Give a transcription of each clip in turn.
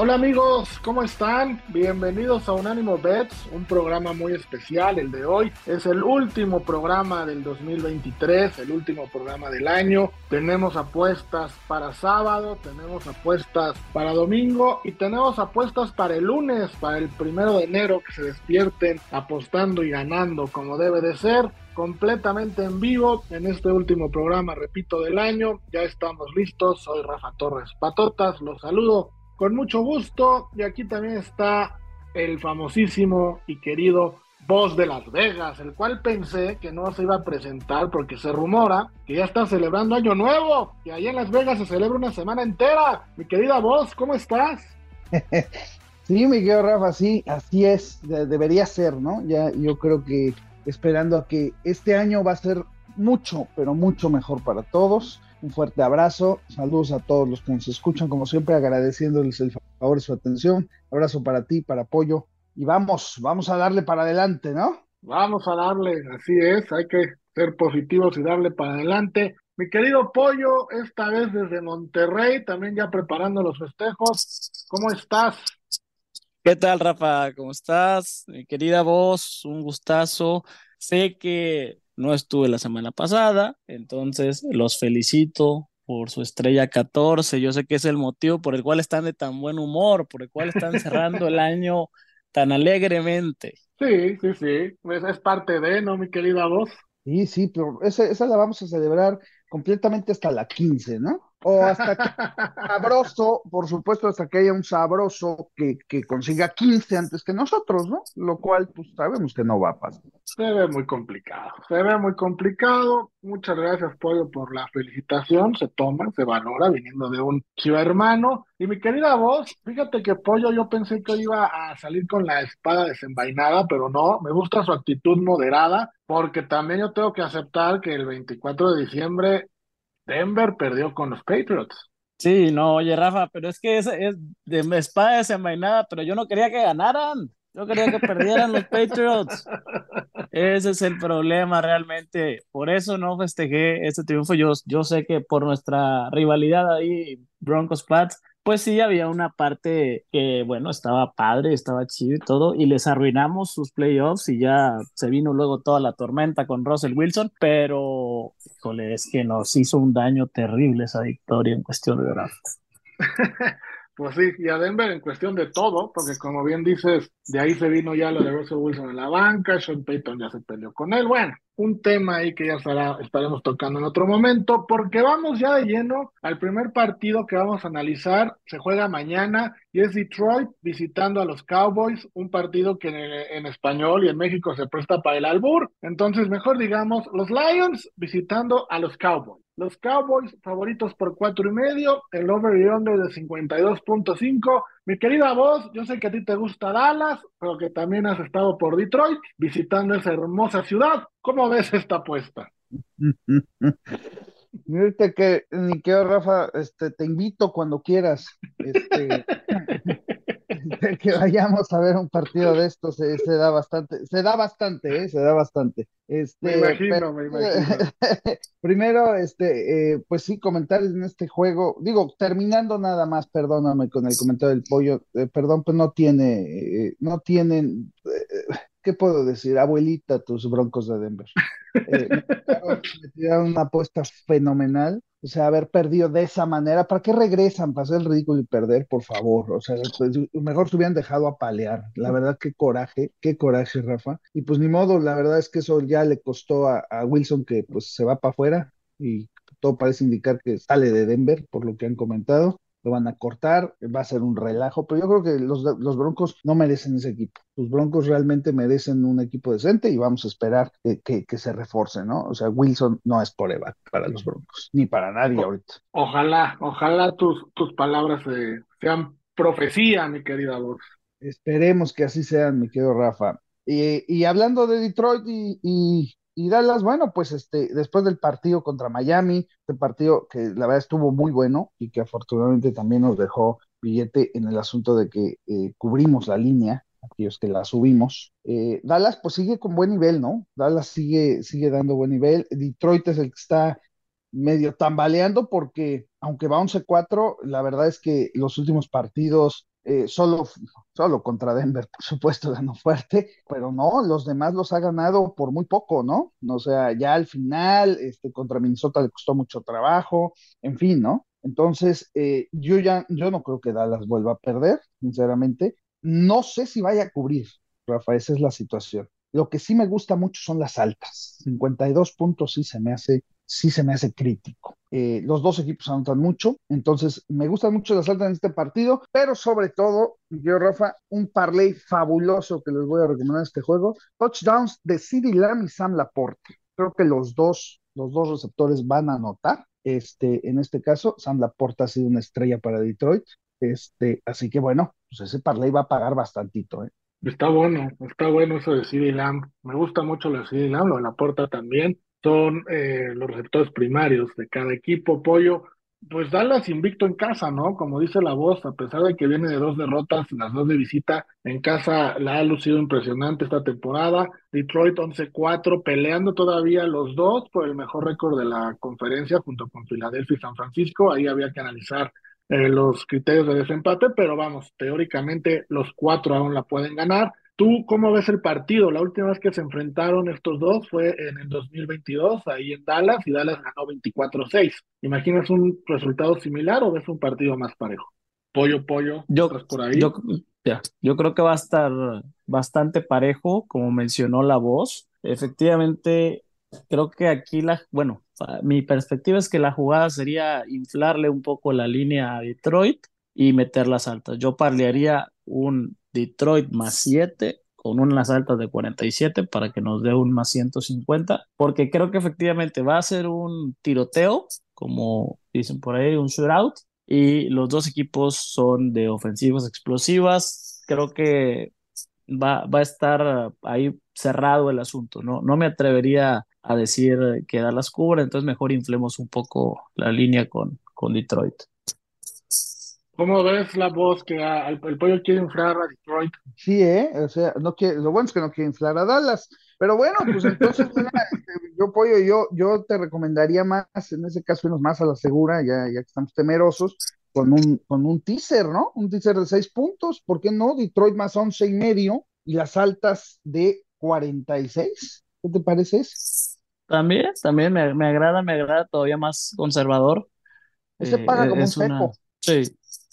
Hola amigos, ¿cómo están? Bienvenidos a Unánimo Bets, un programa muy especial. El de hoy es el último programa del 2023, el último programa del año. Tenemos apuestas para sábado, tenemos apuestas para domingo y tenemos apuestas para el lunes, para el primero de enero, que se despierten apostando y ganando como debe de ser completamente en vivo en este último programa, repito, del año. Ya estamos listos. Soy Rafa Torres Patotas. Los saludo con mucho gusto. Y aquí también está el famosísimo y querido Voz de Las Vegas, el cual pensé que no se iba a presentar porque se rumora que ya está celebrando Año Nuevo, que allá en Las Vegas se celebra una semana entera. Mi querida Voz, ¿cómo estás? Sí, mi querido Rafa, sí, así es, debería ser, ¿no? Ya yo creo que esperando a que este año va a ser mucho, pero mucho mejor para todos un fuerte abrazo, saludos a todos los que nos escuchan, como siempre agradeciéndoles el favor de su atención, abrazo para ti, para Pollo, y vamos, vamos a darle para adelante, ¿no? Vamos a darle, así es, hay que ser positivos y darle para adelante. Mi querido Pollo, esta vez desde Monterrey, también ya preparando los festejos, ¿cómo estás? ¿Qué tal, Rafa? ¿Cómo estás? Mi querida voz, un gustazo. Sé que no estuve la semana pasada, entonces los felicito por su estrella 14. Yo sé que es el motivo por el cual están de tan buen humor, por el cual están cerrando el año tan alegremente. Sí, sí, sí. Pues es parte de, ¿no, mi querida voz? Sí, sí, pero esa, esa la vamos a celebrar completamente hasta la 15, ¿no? O hasta que sabroso, por supuesto, hasta que haya un sabroso que, que consiga 15 antes que nosotros, ¿no? Lo cual, pues sabemos que no va a pasar. Se ve muy complicado, se ve muy complicado. Muchas gracias, Pollo, por la felicitación. Se toma, se valora, viniendo de un chivo hermano. Y mi querida voz, fíjate que Pollo, yo pensé que iba a salir con la espada desenvainada, pero no, me gusta su actitud moderada, porque también yo tengo que aceptar que el 24 de diciembre Denver perdió con los Patriots. Sí, no, oye, Rafa, pero es que es, es de espada desenvainada, pero yo no quería que ganaran. Yo quería que perdieran los Patriots. Ese es el problema realmente. Por eso no festejé este triunfo. Yo, yo sé que por nuestra rivalidad ahí, Broncos Pats, pues sí había una parte que, bueno, estaba padre, estaba chido y todo, y les arruinamos sus playoffs y ya se vino luego toda la tormenta con Russell Wilson, pero, híjole, es que nos hizo un daño terrible esa victoria en cuestión de draft. Pues sí, y a Denver en cuestión de todo, porque como bien dices, de ahí se vino ya lo de Russell Wilson en la banca, Sean Payton ya se peleó con él. Bueno, un tema ahí que ya estaremos tocando en otro momento, porque vamos ya de lleno al primer partido que vamos a analizar. Se juega mañana y es Detroit visitando a los Cowboys, un partido que en, en español y en México se presta para el albur. Entonces, mejor digamos, los Lions visitando a los Cowboys. Los Cowboys favoritos por cuatro y medio, el over y under de 52.5. Mi querida voz, yo sé que a ti te gusta Dallas, pero que también has estado por Detroit visitando esa hermosa ciudad. ¿Cómo ves esta apuesta? Mírate que, ni que Rafa, este, te invito cuando quieras. Este, que vayamos a ver un partido de estos se, da bastante, se da bastante, ¿eh? se da bastante. Este, me imagino, me imagino. primero, este, eh, pues sí, comentarios en este juego. Digo, terminando nada más, perdóname con el comentario del pollo, eh, perdón, pues no tiene, eh, no tienen, ¿qué puedo decir? Abuelita, tus broncos de Denver. me tiraron una apuesta fenomenal o sea, haber perdido de esa manera, ¿para qué regresan? ¿Para hacer el ridículo y perder, por favor? O sea, pues, mejor se hubieran dejado apalear. La verdad, qué coraje, qué coraje, Rafa. Y pues ni modo, la verdad es que eso ya le costó a, a Wilson que pues se va para afuera y todo parece indicar que sale de Denver, por lo que han comentado lo van a cortar, va a ser un relajo, pero yo creo que los, los Broncos no merecen ese equipo. Los Broncos realmente merecen un equipo decente y vamos a esperar que, que, se reforce, ¿no? O sea, Wilson no es por Eva para los Broncos, ni para nadie ahorita. Ojalá, ojalá tus, tus palabras sean profecía, mi querida voz. Esperemos que así sean, mi querido Rafa. y hablando de Detroit y, y, y, Dallas, bueno, pues este, después del partido contra Miami, este partido que la verdad estuvo muy bueno y que afortunadamente también nos dejó billete en el asunto de que eh, cubrimos la línea, aquellos que la subimos. Eh, Dallas pues sigue con buen nivel, ¿no? Dallas sigue, sigue dando buen nivel. Detroit es el que está medio tambaleando porque aunque va 11-4, la verdad es que los últimos partidos eh, solo, solo contra Denver, por supuesto, ganó fuerte, pero no, los demás los ha ganado por muy poco, ¿no? O sea, ya al final, este, contra Minnesota le costó mucho trabajo, en fin, ¿no? Entonces, eh, yo ya, yo no creo que Dallas vuelva a perder, sinceramente. No sé si vaya a cubrir, Rafa, esa es la situación. Lo que sí me gusta mucho son las altas. 52 puntos sí se me hace, sí se me hace crítico. Eh, los dos equipos anotan mucho, entonces me gustan mucho las altas en este partido, pero sobre todo, yo, Rafa, un parlay fabuloso que les voy a recomendar en este juego. Touchdowns de CeeDee Lamb y Sam Laporte. Creo que los dos, los dos receptores van a anotar. Este, en este caso, Sam Laporta ha sido una estrella para Detroit. Este, así que bueno, pues ese parlay va a pagar bastantito, ¿eh? Está bueno, está bueno eso de CD Lamb. Me gusta mucho lo de CD Lamb, lo de Laporta también. Son eh, los receptores primarios de cada equipo. Pollo, pues Dallas invicto en casa, ¿no? Como dice la voz, a pesar de que viene de dos derrotas, las dos de visita, en casa la ha lucido impresionante esta temporada. Detroit 11-4, peleando todavía los dos por el mejor récord de la conferencia junto con Filadelfia y San Francisco. Ahí había que analizar eh, los criterios de desempate, pero vamos, teóricamente los cuatro aún la pueden ganar. ¿Tú cómo ves el partido? La última vez que se enfrentaron estos dos fue en el 2022, ahí en Dallas, y Dallas ganó 24-6. ¿Imaginas un resultado similar o ves un partido más parejo? Pollo, pollo, yo, por ahí? Yo, yo creo que va a estar bastante parejo, como mencionó la voz. Efectivamente, creo que aquí la, bueno, mi perspectiva es que la jugada sería inflarle un poco la línea a Detroit y meter las altas. Yo parlearía un Detroit más 7 con unas altas de 47 para que nos dé un más 150, porque creo que efectivamente va a ser un tiroteo, como dicen por ahí, un shootout, y los dos equipos son de ofensivas explosivas. Creo que va, va a estar ahí cerrado el asunto, ¿no? No me atrevería a decir que las cubre, entonces mejor inflemos un poco la línea con, con Detroit. ¿Cómo ves la voz que el, pollo quiere inflar a Detroit? Sí, ¿eh? O sea, no quiere, lo bueno es que no quiere inflar a Dallas. Pero bueno, pues entonces, este, yo, pollo, yo, yo te recomendaría más, en ese caso, irnos más a la segura, ya, ya que estamos temerosos, con un, con un teaser, ¿no? Un teaser de seis puntos, ¿por qué no? Detroit más once y medio y las altas de 46. ¿Qué te parece? También, también me, me agrada, me agrada todavía más conservador. Ese paga eh, como un seco. Sí,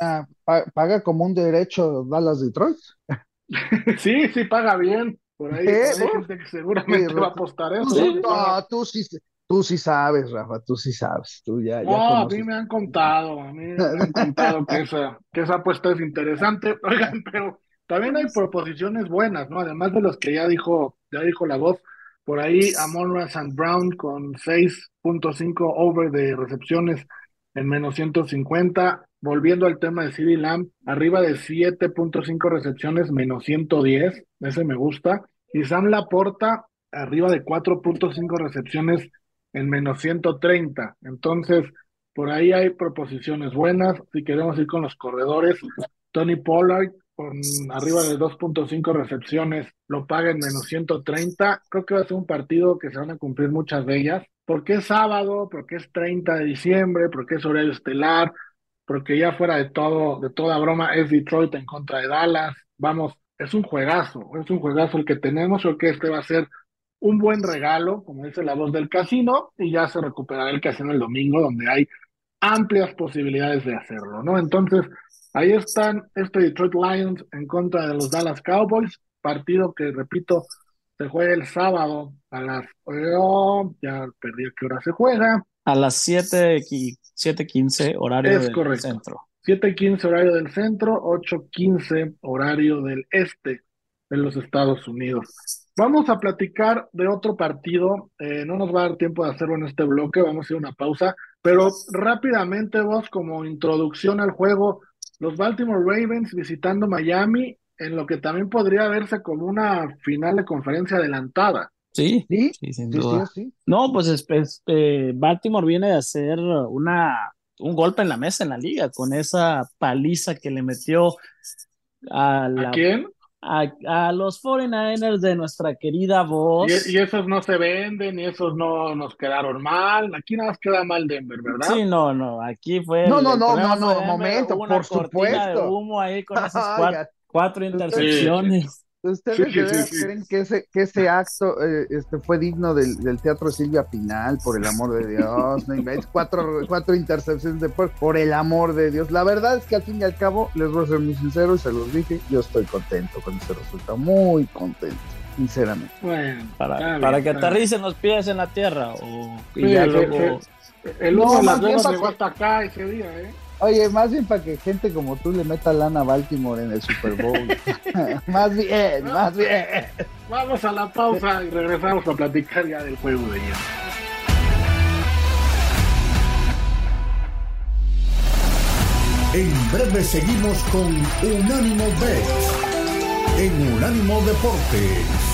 Ah, paga como un derecho Dallas Detroit. sí, sí, paga bien. Por ahí, hay gente que seguramente va a apostar eso. No, tú sí, tú sí sabes, Rafa, tú sí sabes. Tú ya, no, a mí me han contado, a mí me han contado que esa, que esa apuesta es interesante. Oigan, pero también hay proposiciones buenas, ¿no? Además de los que ya dijo, ya dijo la voz, por ahí Amon and Brown con 6.5 over de recepciones en menos 150 volviendo al tema de CD Lamb, arriba de 7.5 recepciones, menos 110, ese me gusta. Y Sam Laporta, arriba de 4.5 recepciones, en menos 130. Entonces, por ahí hay proposiciones buenas. Si queremos ir con los corredores, Tony Pollard, con arriba de 2.5 recepciones, lo paga en menos 130. Creo que va a ser un partido que se van a cumplir muchas de ellas. Porque es sábado, porque es 30 de diciembre, porque es horario estelar, porque ya fuera de todo, de toda broma, es Detroit en contra de Dallas. Vamos, es un juegazo, es un juegazo el que tenemos. Creo que este va a ser un buen regalo, como dice la voz del casino, y ya se recuperará el casino el domingo, donde hay amplias posibilidades de hacerlo, ¿no? Entonces, ahí están este Detroit Lions en contra de los Dallas Cowboys, partido que, repito, se juega el sábado a las... Oh, ya perdí a qué hora se juega. A las 7 7.15 horario del centro. 7.15 horario del centro, 8.15 horario del este de los Estados Unidos. Vamos a platicar de otro partido. Eh, no nos va a dar tiempo de hacerlo en este bloque, vamos a hacer una pausa. Pero rápidamente, vos, como introducción al juego, los Baltimore Ravens visitando Miami en lo que también podría verse como una final de conferencia adelantada. Sí, Sí, sí, sin sí, duda. sí, sí. No, pues es- es- eh, Baltimore viene de hacer una, un golpe en la mesa en la liga con esa paliza que le metió a, ¿A la, quién? a, a los 49ers de nuestra querida voz. Y, y esos no se venden, y esos no nos quedaron mal. Aquí nada más queda mal Denver, ¿verdad? Sí, no, no, aquí fue. No, el- no, no, no, no, momento, por cortina de supuesto. humo ahí con esas cuatro, a- cuatro intercepciones. ¿Ustedes Sí, sí, sí. creen que ese, que ese acto eh, este, fue digno del, del teatro Silvia Pinal? Por el amor de Dios, no inventes. Cuatro, cuatro intercepciones de por, por el amor de Dios. La verdad es que al fin y al cabo, les voy a ser muy sincero y se los dije, yo estoy contento con ese resultado, muy contento, sinceramente. Bueno, Para, bien, para que aterricen los pies en la tierra. O, y ya luego. sí. El humo No, de más Las bien para que- acá ese día, ¿eh? Oye, más bien para que gente como tú le meta lana a Baltimore en el Super Bowl. más bien, más bien. Vamos a la pausa y regresamos a platicar ya del juego de ayer. En breve seguimos con Unánimo Bet en Unánimo Deportes.